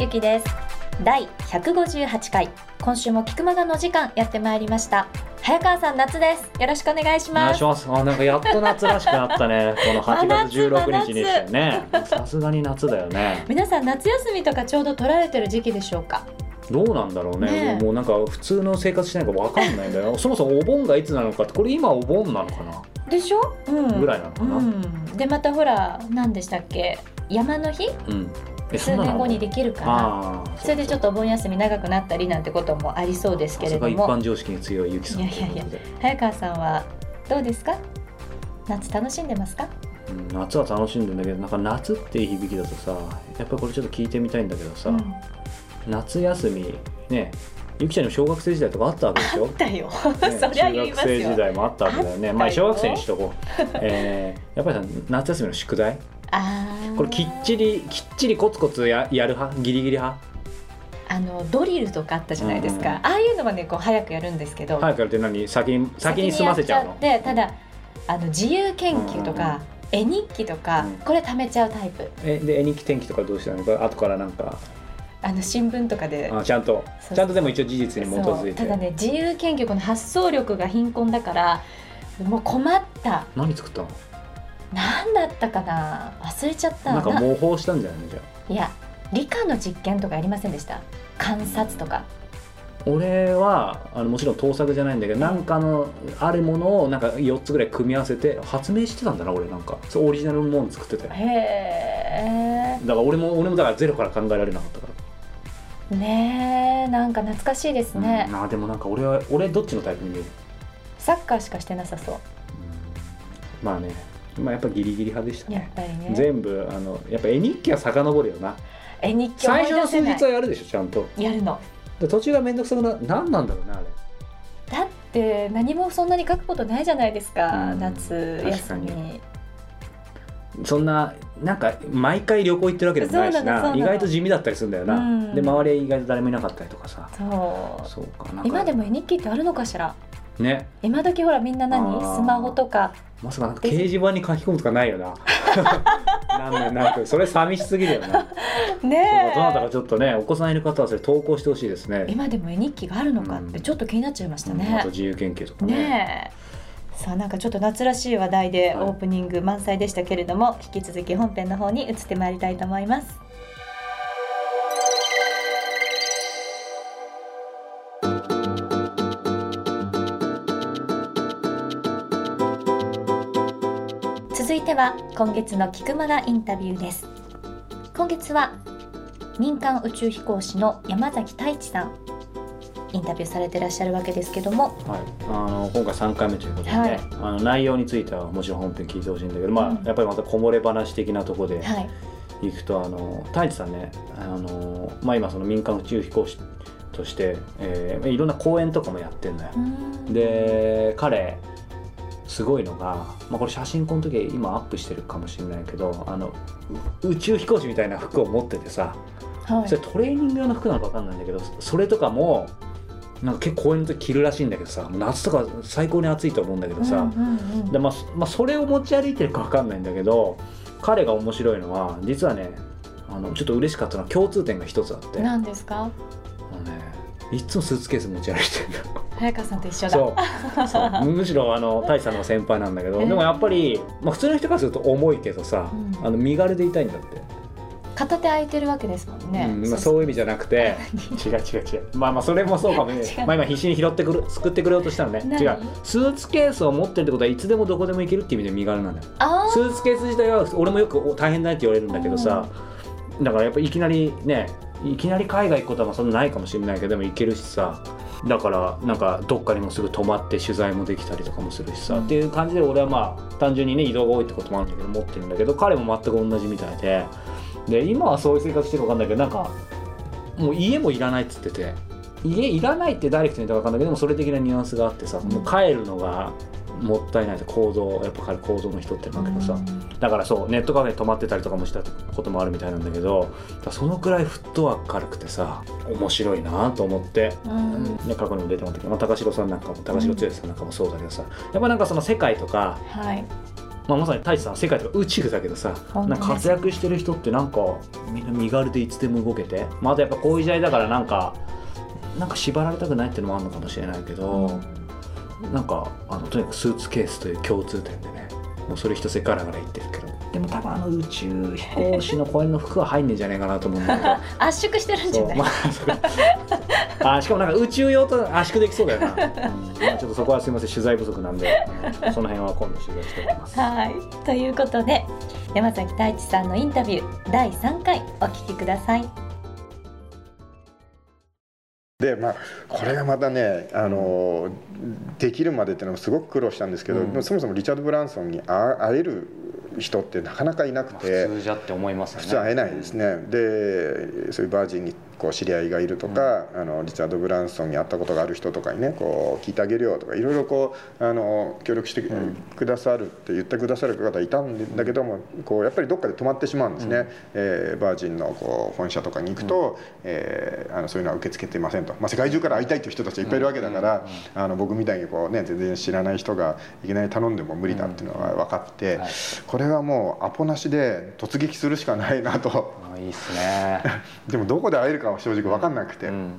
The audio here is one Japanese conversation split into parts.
ゆきです第158回今週も菊間がの時間やってまいりました早川さん夏ですよろしくお願いしお願ますいします。あ、なんかやっと夏らしくなったね。この8月16日にしてね。さすがに夏だよね。皆さん夏休みとかちょうど取られてる時期でしょうか？どうなんだろうね。ねえもうなんか普通の生活してないからわかんないんだよ。そもそもお盆がいつなのかって、これ今お盆なのかな？でしょ？うんぐらいなのかな？うん、でまたほら何でしたっけ？山の日？うん。え数年後にできるから。それでちょっとお盆休み長くなったりなんてこともありそうですけれども般常識に強いゆきさん。いやいやいや早川さんはどうですか？夏楽しんでますか？うん夏は楽しんでんだけど、なんか夏っていう響きだとさ、やっぱりこれちょっと聞いてみたいんだけどさ、うん夏休みね。ゆきちゃんにも小学生時代とかあったわけでしょ？あったよね そりゃ言います中学生時よ代もあったわけだよね。まあ小学生にしとこう。えー、やっぱりさ夏休みの宿題？これきっちりきっちりコツコツややる派？ギリギリ派？あのドリルとかあったじゃないですか、うんああいうのはねこう早くやるんですけど、早くやるって何？先に先に済ませちゃうの？先にやっちゃってただあの自由研究とか、絵日記とか、うん。これ貯めちゃうタイプ。えで絵日記天気とかどうしたの？か後からなんか。あの新聞とかで。あちゃんと。ちゃんとでも一応事実に基づいて。ただね自由研究この発想力が貧困だからもう困った。何作ったの？何だったかな？忘れちゃった。なんかな模倣したんじゃないの？じゃあ。いや理科の実験とかやりませんでした？観察とか。俺はあのもちろん盗作じゃないんだけどなんかのあるものをなんか4つぐらい組み合わせて発明してたんだな俺なんか。そうオリジナルのもの作ってたよへだから俺も俺もだからゼロから考えられなかったから。えねえなんか懐かしいですね、うん、あでもなんか俺は俺どっちのタイプに見える、サッカーしかしてなさそう。まあねまあやっぱギリギリ派でしたね。ね。全部あのやっぱ絵日記は遡るよな。絵日記最初の数日はやるでしょちゃんと。やるの。で途中がめんどくさくな何なんだろうねあれ。だって何もそんなに書くことないじゃないですか、うん。夏休み。そんななんか毎回旅行行ってるわけでもないしな。意外と地味だったりするんだよな、うん。で周りは意外と誰もいなかったりとかさ。そう。そうか今でも絵日記ってあるのかしら？ね。今時ほらみんな何？スマホとかまさかなんか掲示板に書き込むとかないよな。なんだよなんか。それ寂しすぎるよな。ねどなたかえちょっとねお子さんいる方はそれ投稿してほしいですね。今でも絵日記があるのかってちょっと気になっちゃいましたうんあねと、自由研究とかね。ねえ。さあなんかちょっと夏らしい話題ではい。オープニング満載でしたけれども、引き続き本編の方に移ってまいりたいと思いますては今月の菊間がインタビューです。今月は民間宇宙飛行士の山崎太一さん。インタビューされてらっしゃるわけですけども。はい、あの今回3回目ということでね、はい。あの内容についてはもちろん本編聞いてほしいんだけど、まあうん。やっぱりまたこぼれ話的なところではい。いくと、あの太一さんねあの、まあ、今その民間宇宙飛行士として、えーいろんな講演とかもやってんのよ。うん。で彼すごいのが、まあ、これ写真この時今アップしてるかもしれないけどあのう宇宙飛行士みたいな服を持っててさはい。それトレーニング用の服なのか分かんないんだけどそれとかもなんか結構公演の時着るらしいんだけどさ夏とか最高に暑いと思うんだけどさ、でまあそまあ、それを持ち歩いてるか分かんないんだけど彼が面白いのは実はねあのちょっと嬉しかったのは共通点が一つあって。あの何ですか？ねいっつもスーツケース持ち歩いてるんだ。よ早川さんと一緒だ。そう。そう。むしろあの太一さんの先輩なんだけど、えーでもやっぱり、まあ、普通の人からすると重いけどさ、うん。あの身軽でいたいんだって、片手空いてるわけですもんね、うんまあ、そういう意味じゃなくて。違う違う違う。まあまあそれもそうかもね。まあ今必死に拾ってくる救ってくれようとしたのね。何？違う。スーツケースを持ってるってことはいつでもどこでも行けるっていう意味で身軽なんだよ。あスーツケース自体は俺もよくお大変だねって言われるんだけどさ、だからやっぱいきなりねいきなり海外行くことはまあそんなないかもしれないけどでも行けるしさ。だからなんかどっかにもすぐ泊まって取材もできたりとかもするしさ、うん。っていう感じで俺はまあ単純にね移動が多いってこともあるんだけど持ってるんだけど彼も全く同じみたいで。で今はそういう生活してるか分かんないけどなんかもう家もいらないっつってて。家いらないってダイレクトに言ったか分かんないけどでもそれ的なニュアンスがあってさ、もう帰るのがもったいないと行動やっぱ彼行動の人ってなんだけどさ、だからそうネットカフェに泊まってたりとかもしたこともあるみたいなんだけどそのくらいフットワーク軽くてさ面白いなと思って、うん。ね、過去にも出てもらったけど、まあ、高城さんなんかも高城剛さんなんかもそうだけどさやっぱなんかその世界とかはい。まあ、まさに太一さんは世界とか宇宙だけどさなんか活躍してる人ってなんかみんな身軽でいつでも動けて、まあ、あとやっぱこういう時代だからなんかなんか縛られたくないっていうのもあるのかもしれないけど、なんかあのとにかくスーツケースという共通点でねもうそれ一つガラガラ言ってるけど。でも多分あの宇宙飛行士の公園の服は入んねえんじゃねえかなと思うんだけど。圧縮してるんじゃない？そうまあそれ あしかもなんか宇宙用と圧縮できそうだよな、う んまあ、ちょっとそこはすいません取材不足なんで、うんその辺は今度取材しておきます。はい。ということで山崎太一さんのインタビュー第3回お聞きくださいでまあこれがまたねあのできるまでっていうのもすごく苦労したんですけど、うん。そもそもリチャード・ブランソンに会会える人ってなかなかいなくて、普通じゃって思いますよね。普通会えないですね、でそういうバージンにこう知り合いがいるとか、あのリチャード・ブランソンに会ったことがある人とかにねこう聞いてあげるよとかいろいろこうあの協力してくださるって言ってくださる方いたんだけどもこうやっぱりどっかで止まってしまうんですね、えーバージンのこう本社とかに行くと、えーあのそういうのは受け付けていませんと、まあ、世界中から会いたいという人たちがいっぱいいるわけだから、あの僕みたいにこう、ね、全然知らない人がいきなり頼んでも無理だっていうのは分かって、はい。これはもうアポなしで突撃するしかないなと。あいいっすね、でもどこで会えるかは正直分かんなくて、うん。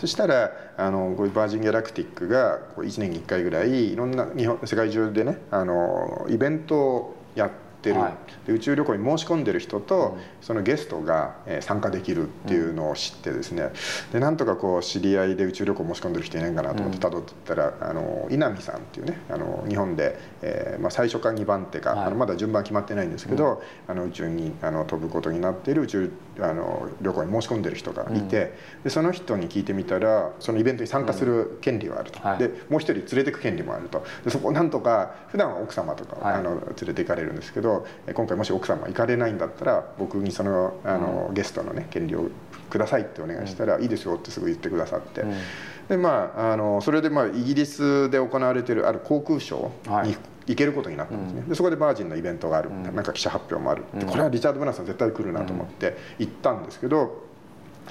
そしたらあのバージン・ギャラクティックがこう1年に1回ぐらいいろんな日本世界中でねあのイベントをやってる、はい。で宇宙旅行に申し込んでる人と、そのゲストが、えー参加できるっていうのを知ってですね。でなんとかこう知り合いで宇宙旅行申し込んでる人いないかなと思ってたどってったら、あの稲見さんっていうねあの日本で、えーまあ、最初か2番手か、はい。あのまだ順番決まってないんですけど、あの宇宙にあの飛ぶことになっている宇宙あの旅行に申し込んでる人がいて、でその人に聞いてみたらそのイベントに参加する権利はあると、はい。でもう一人連れてく権利もあると。でそこをなんとか普段は奥様とか、はい。あの連れて行かれるんですけどえ今回もし奥様行かれないんだったら僕にそのあの、ゲストのね権利をくださいってお願いしたら、いいですよってすぐ言ってくださって。うん。でまあ、あのそれで、まあ、イギリスで行われているある航空ショーにはい。行けることになったんですね、でそこでバージンのイベントがある、なんか記者発表もある、でこれはリチャード・ブランソン絶対来るなと思って行ったんですけど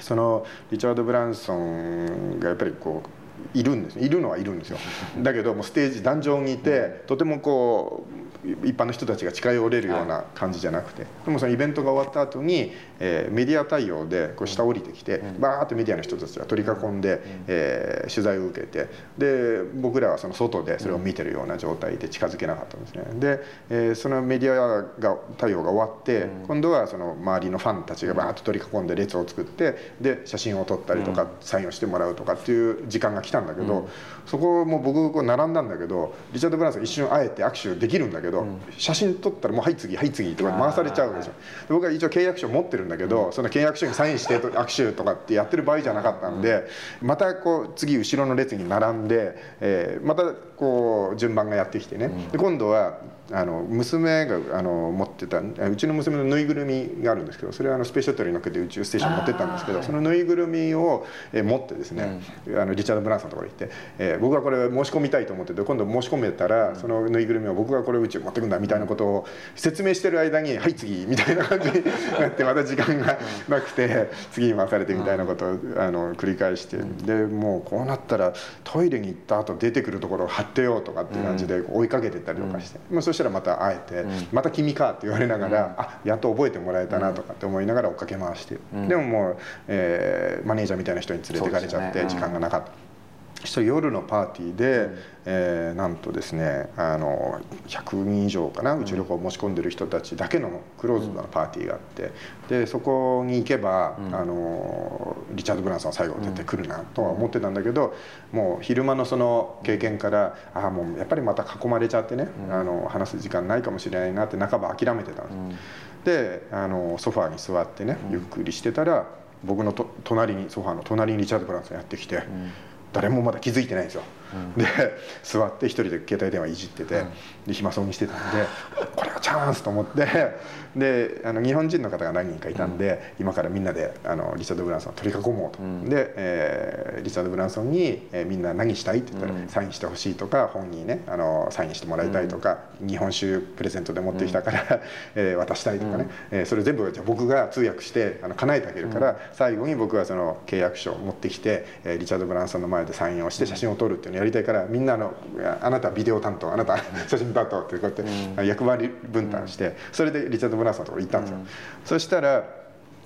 そのリチャード・ブランソンがやっぱりこういるんですいるのはいるんですよ。だけどもうステージ壇上にいてとてもこう一般の人たちが近寄れるような感じじゃなくて、でもそのイベントが終わった後に、えーメディア対応でこう下降りてきて、バーッとメディアの人たちが取り囲んで、えー取材を受けてで僕らはその外でそれを見てるような状態で近づけなかったんですね。で、えーそのメディアが対応が終わって、今度はその周りのファンたちがバーッと取り囲んで列を作ってで写真を撮ったりとか、サインをしてもらうとかっていう時間が来たんだけど、そこも僕こう並んだんだけどリチャード・ブランソン一瞬会えて握手できるんだけど、写真撮ったらもう「はい次はい次」とか回されちゃうでしょ。で僕は一応契約書持ってるんだけど、その契約書にサインしてと握手とかってやってる場合じゃなかったんで、またこう次後ろの列に並んで、えーまたこう順番がやってきてね、で今度はあの娘があの持ってたうちの娘のぬいぐるみがあるんですけどそれはあのスペースシャトルに乗っけて宇宙ステーションに持ってったんですけどそのぬいぐるみを、えー持ってですね、あのリチャード・ブランソンのところに行って、えー僕がこれ申し込みたいと思ってて今度申し込めたらそのぬいぐるみを僕がこれ宇宙持ってくんだみたいなことを説明してる間に「はい次」みたいな感じに なってまた時間がなくて次に回されてみたいなことをあの繰り返してでもうこうなったらトイレに行った後出てくるところを貼ってよとかっていう感じで追いかけてったりとかして、まあ、そしたらまた会えて「また君か」って言われながら「あやっと覚えてもらえたな」とかって思いながら追っかけ回して、でももう、えーマネージャーみたいな人に連れてかれちゃって時間がなかった。そしたら夜のパーティーで、えーなんとですねあの100人以上かな宇宙旅行を申し込んでる人たちだけのクローズドなパーティーがあってでそこに行けば、あのリチャード・ブランソンは最後出てくるなとは思ってたんだけど、もう昼間のその経験からああもうやっぱりまた囲まれちゃってね、あの話す時間ないかもしれないなって半ば諦めてたんです。であのソファーに座ってねゆっくりしてたら僕のと隣にソファーの隣にリチャード・ブランソンやってきて。誰もまだ気づいてないんですよ、で座って一人で携帯電話いじってて、で暇そうにしてたんでこれはチャンスと思ってであの日本人の方が何人かいたんで、今からみんなであのリチャード・ブランソンを取り囲もうと、で、えーリチャード・ブランソンに、えーみんな何したい?」って言ったら、サインしてほしいとか本にねあのサインしてもらいたいとか、日本酒プレゼントで持ってきたから、えー渡したいとかね、えーそれ全部じゃあ僕が通訳してあの叶えてあげるから、最後に僕はその契約書を持ってきて、えーリチャード・ブランソンの前でサインをして写真を撮るっていうのをやりたいからみんなあのあなたはビデオ担当あなたは写真担当ってこうやって、役割分担してそれでリチャード・ブランソンのところ行ったんですよ。そしたら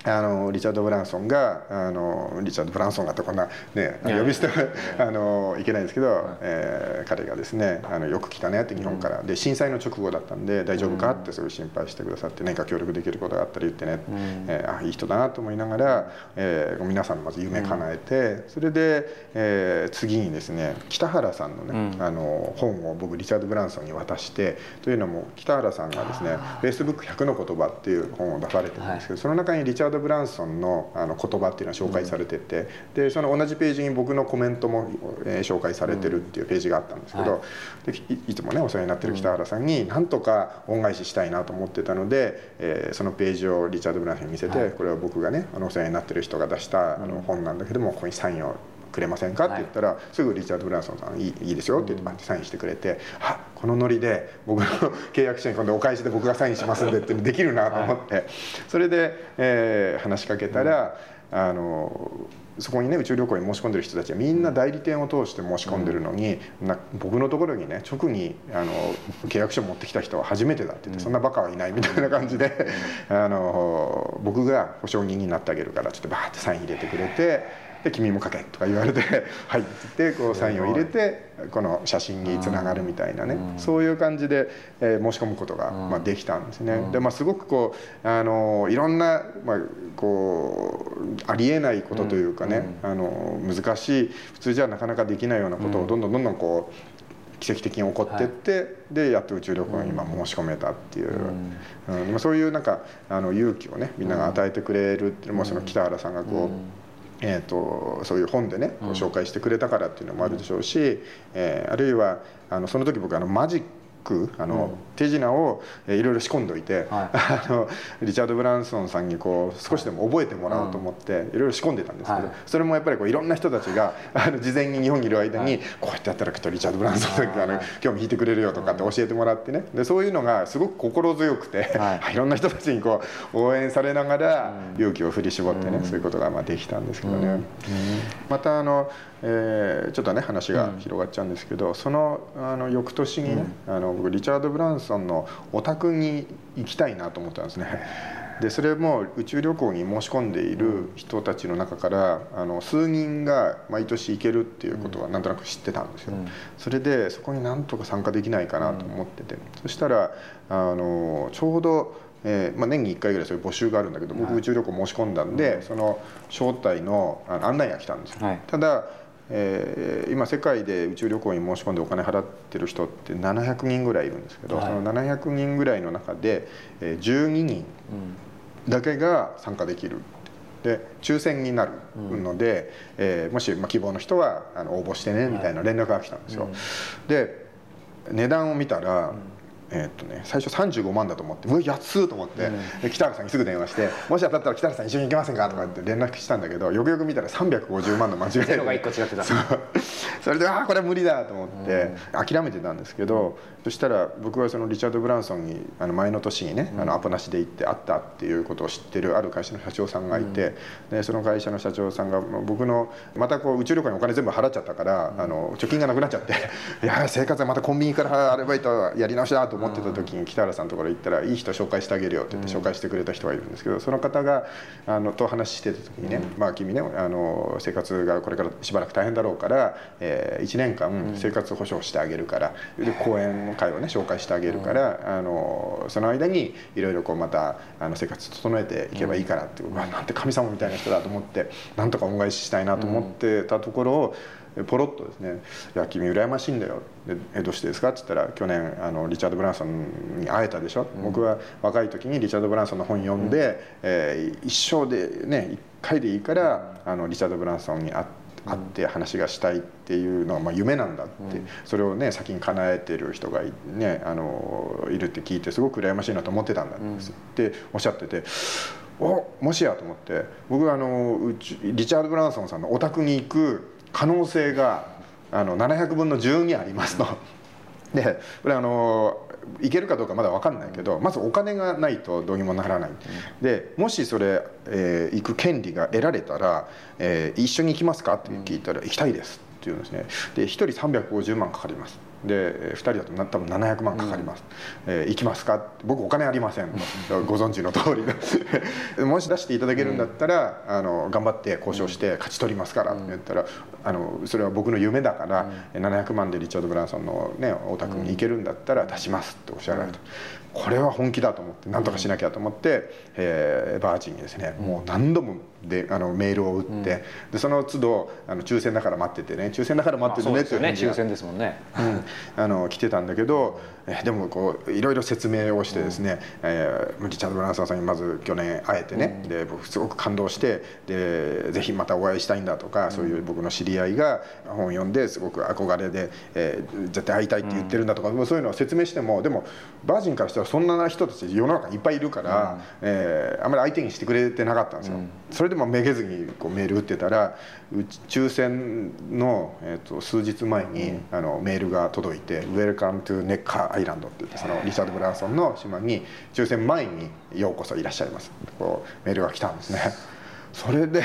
あのリチャード・ブランソンがあのリチャード・ブランソンがってこんな、ね、呼び捨てはあのいけないんですけど、えー、彼がですねあのよく来たねって日本から、で震災の直後だったんで大丈夫かってすごい心配してくださって何か協力できることがあったら言ってね、えー、あいい人だなと思いながら、えー、皆さんのまず夢叶えて、それで、えー、次にですね北原さんのね、あの本を僕リチャード・ブランソンに渡してというのも北原さんがですね「フェイスブック100の言葉」っていう本を出されてるんですけど、その中にリチャード・ブランソンのあの言葉っていうのは紹介されてて、でその同じページに僕のコメントも、えー、紹介されてるっていうページがあったんですけど、でいつもねお世話になってる北原さんになんとか恩返ししたいなと思ってたので、えー、そのページをリチャード・ブランソンに見せて、これは僕がねあのお世話になってる人が出したあの本なんだけどもここにサインをくれませんか?」って言ったら、すぐリチャード・ブランソンさんいい「いいですよ」って言ってサインしてくれて「あこのノリで僕の 契約書に今度お返しで僕がサインしますんで」ってできるなと思って、それで、えー、話しかけたら、あのそこにね宇宙旅行に申し込んでる人たちはみんな代理店を通して申し込んでるのに、な僕のところにね直にあの契約書持ってきた人は初めてだって言って、そんなバカはいないみたいな感じであの僕が保証人になってあげるからちょっとバーってサイン入れてくれて。で君も書けとか言われて「はい」って言ってこうサインを入れてこの写真につながるみたいなね。そういう感じで、えー、申し込むことが、まあ、できたんですね。でまあ、すごくこうあのいろんな、まあ、こうありえないことというかね、あの難しい普通じゃなかなかできないようなことをどんどんどんどんこう奇跡的に起こってって、はい、でやっと宇宙旅行に今申し込めたっていう、うん。うん、そういうなんかあの勇気をねみんなが与えてくれるっていうのもその北原さんがこう。えーと、そういう本でね紹介してくれたからっていうのもあるでしょうし、えー、あるいはあのその時僕あのマジックくあの、うん、手品をいろいろ仕込んでおいて、はい、あのリチャード・ブランソンさんにこう少しでも覚えてもらおうと思ってい。ろいろ仕込んでたんですけど、はい、それもやっぱりこういろんな人たちがあの事前に日本にいる間に、こうやって働くとリチャード・ブランソンさんがあの興味引いてくれるよとかって教えてもらってね。でそういうのがすごく心強くて、はい、いろんな人たちにこう応援されながら勇気を振り絞ってね、そういうことがまあできたんですけどね。またあのえー、ちょっとね話が広がっちゃうんですけど、うん、そのあの翌年にね、うん、あの僕リチャード・ブランソンのお宅に行きたいなと思ったんですね。でそれも宇宙旅行に申し込んでいる人たちの中からあの数人が毎年行けるっていうことはなんとなく知ってたんですよ。うん、それでそこになんとか参加できないかなと思ってて、そしたらあのちょうどえーまあ、年に1回ぐらいそういう募集があるんだけど僕宇宙旅行申し込んだんで、その招待の案内が来たんですよ、はい、ただえー、今世界で宇宙旅行に申し込んでお金払ってる人って700人ぐらいいるんですけど、はい、その700人ぐらいの中で、えー、12人だけが参加できる。で抽選になるので、うん、えー、もし、まあ、希望の人はあの応募してねみたいな連絡が来たんですよ。はい、で値段を見たら、うんえー、っとね、最初35万だと思ってうわ安っと思って、うん、北原さんにすぐ電話して「もし当たったら北原さん一緒に行けませんか?」とかって連絡したんだけどよくよく見たら350万の間違いで。それでああこれは無理だと思って諦めてたんですけど、そしたら僕はそのリチャード・ブランソンにあの前の年にね、あのアポなしで行って会ったっていうことを知ってるある会社の社長さんがいて、でその会社の社長さんが僕のまたこう宇宙旅行にお金全部払っちゃったから、あの貯金がなくなっちゃって いや生活はまたコンビニからアルバイトやり直しだと思ってた時に北原さんのところ行ったら「いい人紹介してあげるよ」って言って紹介してくれた人がいるんですけどその方があのと話してた時にね「まあ君ねあの生活がこれからしばらく大変だろうから、えー、1年間生活保障してあげるから」で講演会をね紹介してあげるから、あのその間にいろいろこうまたあの生活整えていけばいいからって、うわなんて神様みたいな人だと思ってなんとか恩返ししたいなと思ってたところを。ポロッとですね「いや君羨ましいんだよ」で「えどうしてですか?」っつったら去年あのリチャード・ブランソンに会えたでしょ、うん、僕は若い時にリチャード・ブランソンの本読んで、うん、えー、一生でね一回でいいからあのリチャード・ブランソンに会って。会って話がしたいっていうのはまあ夢なんだって、それをね先に叶えてる人がねあのいるって聞いてすごく羨ましいなと思ってたんだっておっしゃってて。おもしやと思って僕はあのリチャード・ブランソンさんのお宅に行く可能性があの700分の12ありますと。でこれあのいけるかどうかまだ分かんないけどまずお金がないとどうにもならない、でもしそれ、えー、行く権利が得られたら、えー、一緒に行きますか？って聞いたら「行きたいです」っていうんですね。で1人350万かかりますで2人だとな多分700万かかります、えー行きますか？僕お金ありません。ご存知の通り。でもし出していただけるんだったら、あの頑張って交渉して勝ち取りますからって言ったら、あのそれは僕の夢だから、700万でリチャード・ブランソンの、ね、お宅に行けるんだったら出しますっておっしゃられた、これは本気だと思って何とかしなきゃと思って、えーバージンにですねもう何度もであのメールを打って、でその都度あの抽選だから待っててね抽選だから待っててねっていう返事が抽選ですもんね。うん、あの来てたんだけど、えーでもこういろいろ説明をしてですね、えーリチャード・ブランソンさんにまず去年会えてね、で僕すごく感動してでぜひまたお会いしたいんだとか、そういう僕の知り合いが本を読んですごく憧れで、えー絶対会いたいって言ってるんだとか、もうそういうのを説明してもでもバージンからしたらそんな人たち世の中にいっぱいいるから、えーあんまり相手にしてくれてなかったんですよ。それでもめげずにこうメール打ってたら抽選の、えー、と数日前に、あのメールが届いて「Welcome to ネッカーアイランド」って言ってそのリチャード・ブランソンの島に抽選前に「ようこそいらっしゃいます」こうメールが来たんですね。それで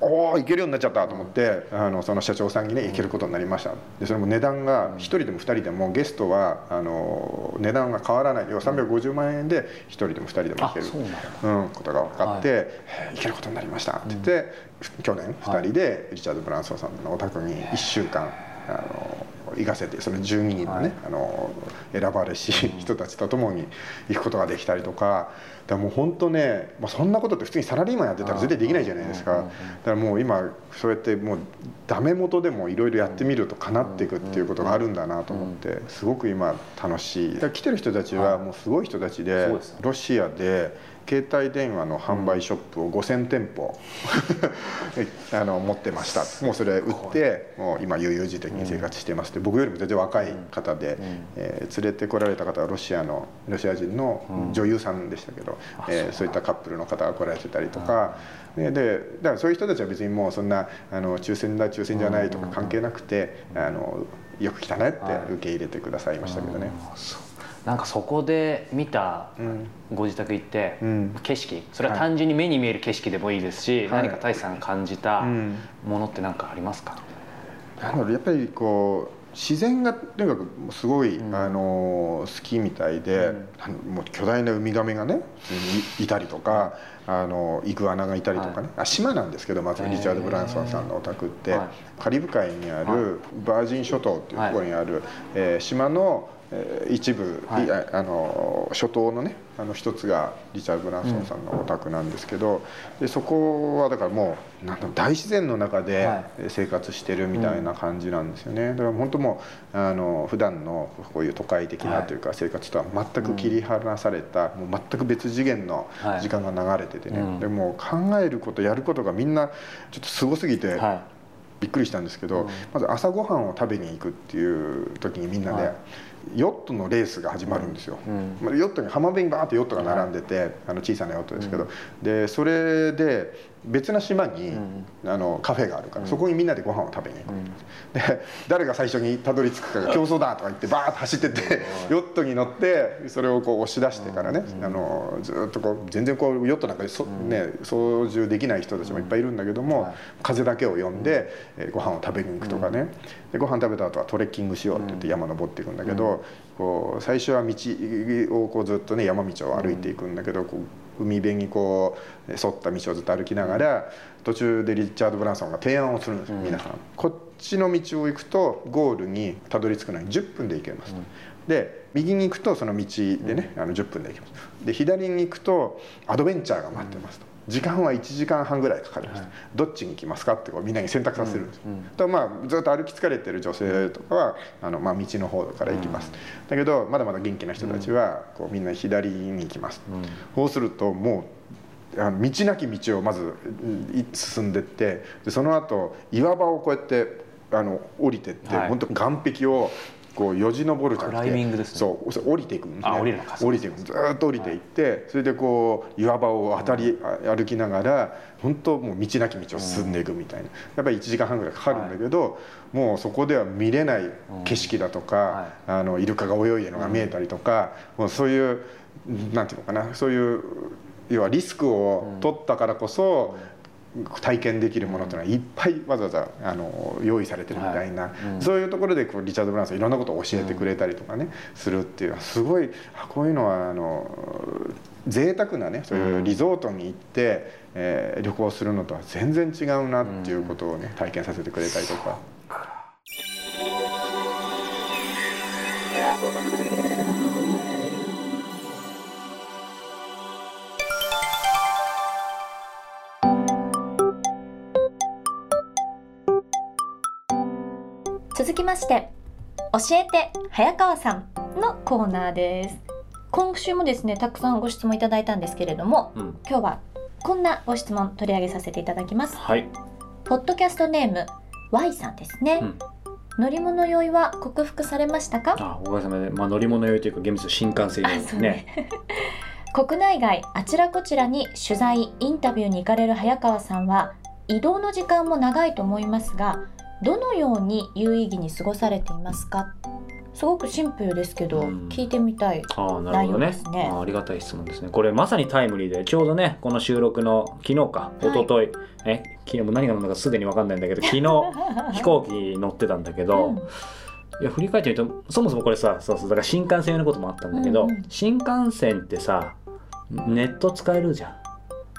おお行けるようになっちゃったと思ってあのその社長さんにね行けることになりました。でそれも値段が1人でも2人でもゲストはあの値段が変わらない。要は350万円で1人でも2人でも行ける。うなんことが分かって、えー行けることになりました。って言って、去年2人でリチャード・ブランソンさんのお宅に1週間あの行かせてその12人のね、あの選ばれし人たちと共に行くことができたりとかだもう本当ね、まあ、そんなことって普通にサラリーマンやってたら絶対できないじゃないですか。だからもう今そうやってもうダメ元でもいろいろやってみると叶っていくっていうことがあるんだなと思ってすごく今楽しい。だから来てる人たちはもうすごい人たちでロシアで携帯電話の販売ショップを5000店舗 あの持ってました。もうそれ売ってもう今悠々自適に生活してますって僕よりも全然若い方で、えー連れてこられた方はロシアのロシア人の女優さんでしたけど、えーそう。いったカップルの方が来られてたりとか、ででだからそういう人たちは別にもうそんなあの抽選だ抽選じゃないとか関係なくて、あのよく来たねって受け入れてくださいましたけどね。なんかそこで見たうん。ご自宅行って、うん。景色。それは単純に目に見える景色でもいいですし、はい。何か大志さんが感じたうん。ものって何かありますか、なんだろうやっぱりこう自然がとにかくすごい、うん。あの好きみたいで、あのもう巨大なウミガメがねいいたりとか、あのイグアナがいたりとかね、あ島なんですけどまずリチャード・ブランソンさんのお宅って、はい。カリブ海にあはい。るバージン諸島っていうところにある、えー島の、えー一部、はい。いああの諸島のねあの一つがリチャード・ブランソンさんのお宅なんですけど、でそこはだからもうなん大自然の中ではい。生活してるみたいな感じなんですよね、だから本当もうあの普段のこういう都会的なというか生活とは全く切り離された、もう全く別次元のはい。時間が流れててね、うん。でもう考えることやることがみんなちょっとすごすぎて、はびっくりしたんですけど、うん。まず朝ごはんを食べに行くっていう時にみんなで、はいヨットのレースが始まるんですよ、うん。まあヨットに浜辺にバーってヨットが並んでて、あの小さなヨットですけど、でそれで別な島に、ん。あのカフェがあるから、そこにみんなでご飯を食べに行く、うん。で誰が最初にたどり着くかが競争だとか言ってバーッと走ってって ヨットに乗ってそれをこう押し出してからね、あのずっとこう全然こうヨットなんかでそ、ね、操縦できない人たちもいっぱいいるんだけども、はい。風だけを呼んで、えーご飯を食べに行くとかね、でご飯食べた後はトレッキングしようって言って山登っていくんだけど、こう最初は道をこうずっとね山道を歩いていくんだけど、こう海辺にこう沿った道をずっと歩きながら途中でリチャード・ブランソンが提案をするんですよ、皆さん。こっちの道を行くとゴールにたどり着くのに10分で行けますと。で右に行くとその道でね、あの10分で行けますで左に行くとアドベンチャーが待ってますと、時間は1時間半ぐらいかかります、どっちに行きますかってこうみんなに選択させるんですよ、だからまあずっと歩き疲れてる女性とかはあの、まあ、道の方から行きます、だけどまだまだ元気な人たちはこうみんな左に行きます、そうするともうあの道なき道をまずうんい進んでってでその後岩場をこうやってあの降りてって、はい。本当岸壁をこうよじ登るじゃなくてクライミングですね。そう降りていくんですね。あ降りていく。ずーっと降りていって、それでこう岩場を渡り、あ歩きながら本当もう道なき道を進んでいくみたいな、やっぱり1時間半ぐらいかかるんだけど、もうそこでは見れない景色だとか、はあのイルカが泳いでるのが見えたりとか、もうそういうなんていうのかなそういう要はリスクを取ったからこそ、体験できるものというのはいっぱいわざわざあの用意されてるみたいな、はいうんそういうところでこうリチャード・ブランソンいろんなことを教えてくれたりとかね、するっていうすごいあこういうのはあの贅沢なねそういうリゾートに行って、えー旅行するのとは全然違うなっていうことをね体験させてくれたりとか。続きまして教えて早川さんのコーナーです。今週もですねたくさんご質問いただいたんですけれどもうん。今日はこんなご質問取り上げさせていただきます。はい。ポッドキャストネーム Y さんですね、うん。乗り物酔いは克服されましたか？あおかげさまで、まあ、乗り物酔いというか厳密に新幹線ですね。国内外あちらこちらに取材インタビューに行かれる早川さんは移動の時間も長いと思いますがどのように有意義に過ごされていますか？すごくシンプルですけど、うん。聞いてみたいああなるほどね。内容ですね。あありがたい質問ですね。これまさにタイムリーでちょうどねこの収録の昨日かい。一昨日、え昨日も何が何だかすでに分かんないんだけど昨日 飛行機乗ってたんだけど、うん。いや振り返ってみるとそもそもこれさそうそうだから新幹線用のこともあったんだけど、うんうん。新幹線ってさネット使えるじゃん。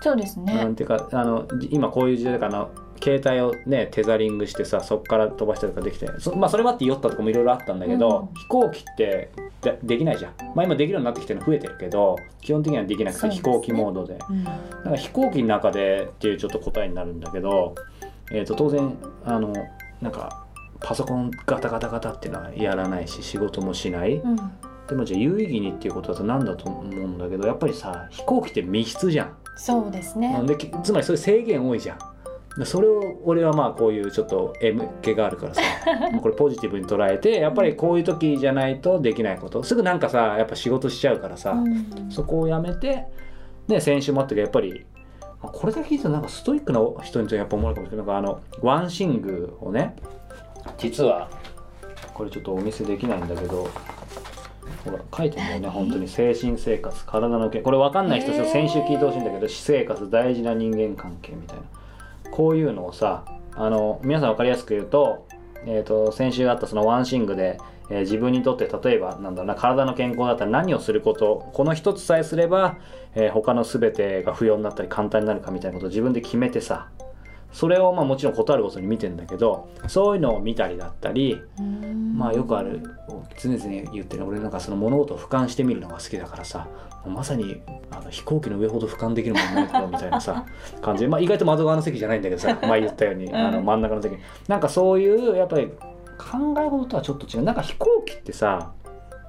そうですね、なんていうかあの今こういう時代だから携帯をねテザリングしてさそこから飛ばしたりとかできてそ,、まあ、それもあって酔ったとかもいろいろあったんだけど、うん。飛行機ってでできないじゃん、まあ、今できるようになってきてるの増えてるけど基本的にはできなくて飛行機モードで。うん。だから飛行機の中でっていうちょっと答えになるんだけど、えー、と当然あのなんかパソコンガタガタガタっていうのはやらないし仕事もしない、うん。でもじゃあ有意義にっていうことだと何だと思うんだけどやっぱりさ飛行機って密室じゃん。そうですね、できつまりそういう制限多いじゃん。でそれを俺はまあこういうちょっと M 気があるからさ これポジティブに捉えてやっぱりこういう時じゃないとできないこと。すぐなんかさやっぱ仕事しちゃうからさ、うん。そこをやめてね先週もあったけどやっぱりまあこれだけ聞いてなんかストイックな人にやっぱ思うかもしれない。なんかあのワンシングをね実はこれちょっとお見せできないんだけどほら書いてんだよね 本当に。精神生活体の健これ分かんない人先週聞いてほしいんだけど私生活大事な人間関係みたいなこういうのをさあの皆さん分かりやすく言うと,、えー、と先週あったそのワンシングで、えー自分にとって例えばなんだろうな体の健康だったら何をすることこの一つさえすれば、えー他の全てが不要になったり簡単になるかみたいなことを自分で決めてさそれをまあもちろん断るごとに見てんだけどそういうのを見たりだったりうん。まあよくある常々言ってる俺なんかその物事を俯瞰してみるのが好きだからさまさにあの飛行機の上ほど俯瞰できるもんないだろうみたいなさ 感じ。で、まあ、意外と窓側の席じゃないんだけどさ 前言ったように、ん。あの真ん中の席。なんかそういうやっぱり考え事とはちょっと違う。なんか飛行機ってさ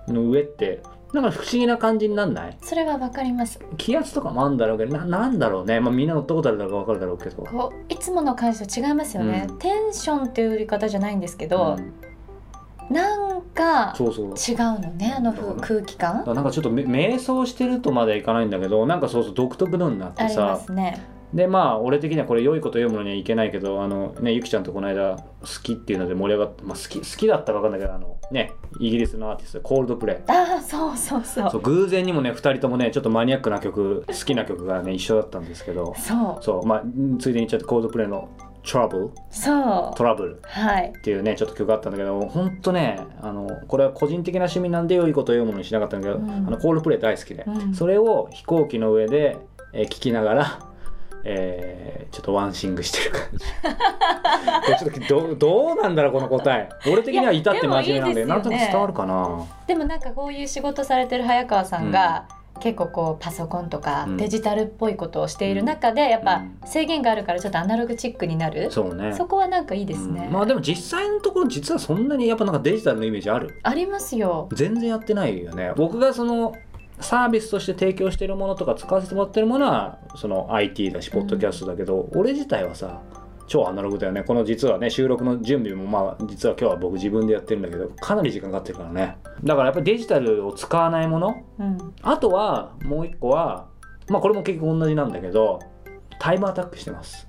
の上ってなんか不思議な感じになんない？それはわかります。気圧とかもあるんだろうけどななんだろうね、まあ、みんな乗ったことあるだろうから分かるだろうけど。こういつもの感じと違いますよね、うん。テンションっていう売り方じゃないんですけど、うん。なんかそうそう。違うのねあの空気感。なんかちょっとめ瞑想してるとまではいかないんだけどなんかそうそう独特のになってありまさすねでまあ俺的にはこれ良いこと読むのにはいけないけどあのねゆきちゃんとこの間好きっていうので盛り上がって、まあ、好き好きだったか分かんないけどあのねイギリスのアーティストコールドプレイ。ああそうそうそう。そう偶然にもね2人ともねちょっとマニアックな曲好きな曲がね一緒だったんですけど。そう。そうまあついでにちゃってコールドプレイの「トラブル」そう。トラブルはい。っていうねちょっと曲があったんだけど本当ねあのこれは個人的な趣味なんで良いことを読むのにしなかったんだけど、うん。あのコールドプレイ大好きで、うん。それを飛行機の上で、えー聞きながら、えーちょっとワンシングしてる感じ。ちょっとどどうなんだろうこの答え。俺的には至って真面目なんででね。なんとなく伝わるかな。でもなんかこういう仕事されてる早川さんが、結構こうパソコンとかうん。デジタルっぽいことをしている中で、やっぱうん。制限があるからちょっとアナログチックになる、そうね。そこはなんかいいですね、うん。まあでも実際のところ実はそんなにやっぱなんかデジタルのイメージある？ありますよ。全然やってないよね。僕がそのサービスとして提供してるものとか使わせてもらってるものはその IT だしポッドキャストだけど、俺自体はさ超アナログだよね。この実はね収録の準備もまあ実は今日は僕自分でやってるんだけどかなり時間かかってるからね。だからやっぱりデジタルを使わないものうん。あとはもう一個はまあこれも結局同じなんだけどタイムアタックしてます。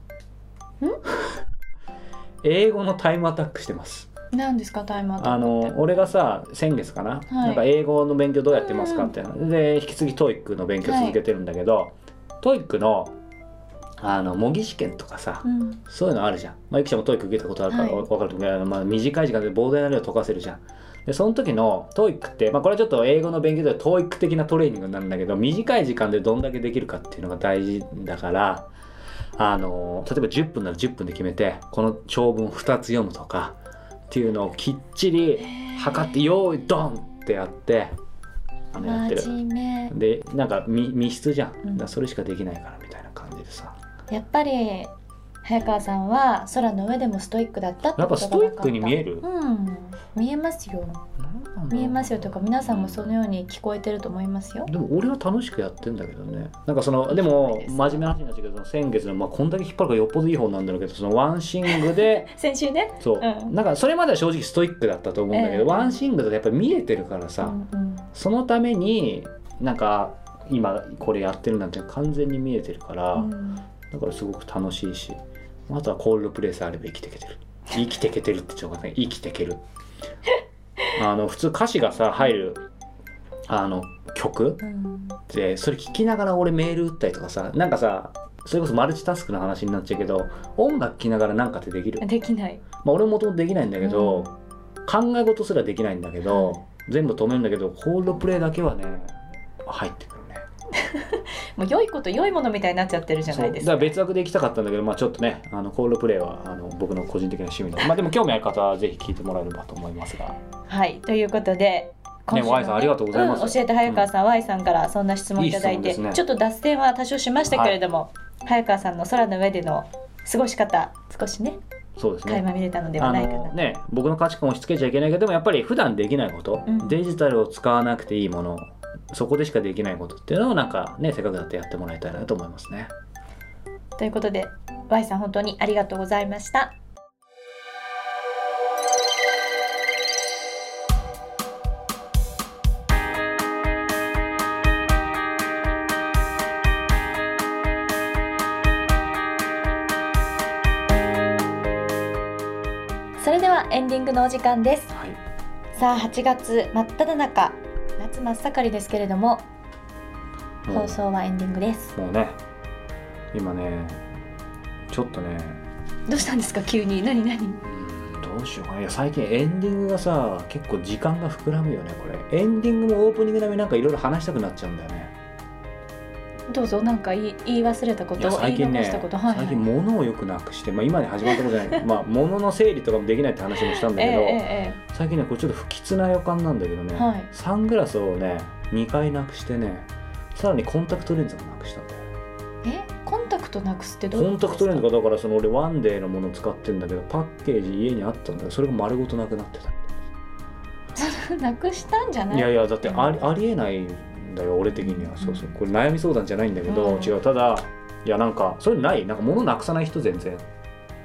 英語のタイムアタックしてます何ですかタイあの俺がさ先月かな,、い。なんか英語の勉強どうやってますかってで引き継ぎ TOEIC の勉強続けてるんだけど、TOEIC のあの模擬試験とかさ、うん。そういうのあるじゃん、まあ、ゆきちゃんも TOEIC 受けたことあるから分かると思うけど、まあ、短い時間で膨大な量解かせるじゃん。でその時の TOEIC って、まあ、これはちょっと英語の勉強では TOEIC 的なトレーニングになるんだけど短い時間でどんだけできるかっていうのが大事だからあの例えば10分なら10分で決めてこの長文2つ読むとかっていうのをきっちり測って用意ドンってやってあのやってる。でなんか密密室じゃん、うん。だそれしかできないからみたいな感じでさ。やっぱり早川さんは空の上でもストイックだったってことが分かった。ストイックに見える。うん。見えますよ見えますよとか皆さんもそのように聞こえてると思いますよ。でも俺は楽しくやってんだけどね。なんかそのでも真面目な話になっちゃうけど先月の、まあ、こんだけ引っ張るからよっぽどいい方なんだろうけどその one thing で 先週ね。そう、うん。なんかそれまでは正直ストイックだったと思うんだけど、ええ one thing だとやっぱり見えてるからさ、うんうん。そのためになんか今これやってるなんて完全に見えてるから、うん。だからすごく楽しいしあとはコールドプレイさえあれば生きていけてる。生きていけてるってちょっと生きていけるあの普通歌詞がさ入るあの曲？うん。でそれ聞きながら俺メール打ったりとかさなんかさそれこそマルチタスクの話になっちゃうけど音楽聴きながらなんかってできる、できない。まあ、俺ももともとできないんだけど、考え事すらできないんだけど、全部止めるんだけどコールドプレイだけはね入ってくるね。もう良いこと良いものみたいになっちゃってるじゃないですか。だから別枠で行きたかったんだけど、まあ、ちょっとねあのコールドプレイはあの僕の個人的な趣味で、まあ、でも興味ある方はぜひ聞いてもらえればと思いますがはいということで今週の Y さんありがとうございます。ん教えて早川さん、Y さんからそんな質問いただいていいね。ちょっと脱線は多少しましたけれども、早川さんの空の上での過ごし方少しねそうですね。垣間見れたのではあないかな。のね僕の価値観を押し付けちゃいけないけどでもやっぱり普段できないこと、うん。デジタルを使わなくていいものそこでしかできないことっていうのをなんかねせっかくだってやってもらいたいなと思いますね。ということで Y さん本当にありがとうございましたエンディングのお時間です。はい。さあ8月真っ只中。夏真っ盛りですけれどもも放送はエンディングです。うもうね今ねちょっとね。どうしたんですか？急に。何何？うんどうしようかな。いや最近エンディングがさ結構時間が膨らむよねこれ。エンディングもオープニング並みになんかいろいろ話したくなっちゃうんだよねどうぞなんか言い言い忘れたこいと最近ね残したこと、はいはい、最近物をよくなくして、まあ、今に始まったことじゃない。まあ 物の整理とかもできないって話もしたんだけど、えええ最近ねこれちょっと不吉な予感なんだけどね、はい。サングラスをね2回なくしてねさらにコンタクトレンズもなくしたんだよえ？ええコンタクトなくすってどういうコンタクトレンズががだからその俺ワンデーのもの使ってんだけどパッケージ家にあったんだけどそれが丸ごとなくなってた。なくしたんじゃない？いやいやだってありうんありえないんだよ俺的には。そうそう。これ悩み相談じゃないんだけど、うん。違う。ただいやなんかそういうのない。なんか物なくさない人全然。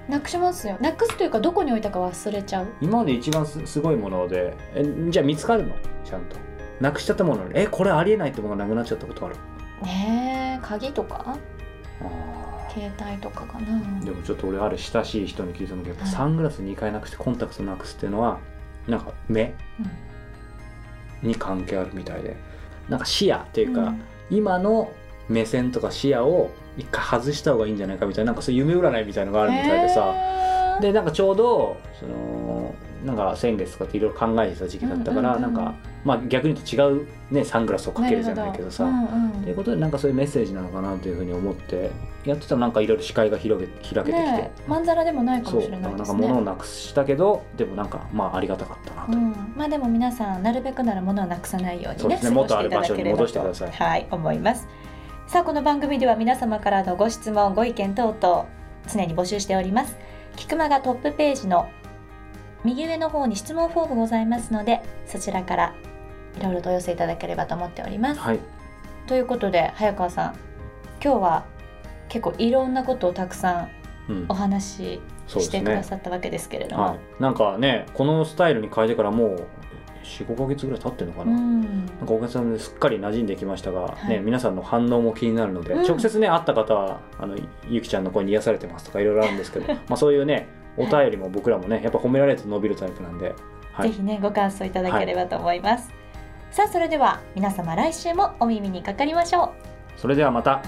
なくしますよ。なくすというかどこに置いたか忘れちゃう。今まで一番すすごいもので。えじゃあ見つかるの？ちゃんと。なくしちゃったものに。えこれありえないってものがなくなっちゃったことある。ねえ鍵とか？あ携帯とかかな。ーでもちょっと俺ある親しい人に聞いたんだけどサングラス2回なくしてコンタクトなくすっていうのはなんか目に関係あるみたいでなんか視野っていうか、うん。今の目線とか視野を一回外した方がいいんじゃないかみたいななんかそういう夢占いみたいのがあるみたいでさ、でなんかちょうどそのなんか先月とかっていろいろ考えてた時期だったから、うんうんうん。なんかまあ逆に言うと違うねサングラスをかけるじゃないけどさ。なるほど。うんうん。ということでなんかそういうメッセージなのかなというふうに思ってやってたらなんかいろいろ視界が広げ開けてきて、まんざらでもないかそうもしれなんかないですね。物をなくしたけどでもなんかまあありがたかったなと、うん、まあでも皆さんなるべくなら物をなくさないようにそうですね元ある場所に戻してください。とはい思います。さあこの番組では皆様からのご質問ご意見等々常に募集しております。キクマがトップページの右上の方に質問フォームございますのでそちらからいろいろとお寄せいただければと思っております、はい。ということで早川さん今日は結構いろんなことをたくさんうん。お話ししてくださったわけですけれども、はい、なんかねこのスタイルに変えてからもう45ヶ月ぐらい経ってるのかな、うん。なんかお客さんですっかり馴染んできましたが、はい。ね、皆さんの反応も気になるので、うん。直接ね会った方はあのゆきちゃんの声に癒されてますとかいろいろあるんですけど まあそういうねお便りも僕らもねやっぱ褒められると伸びるタイプなんで、はい。ぜひねご感想いただければと思います、さあそれでは皆様来週もお耳にかかりましょう。それではまた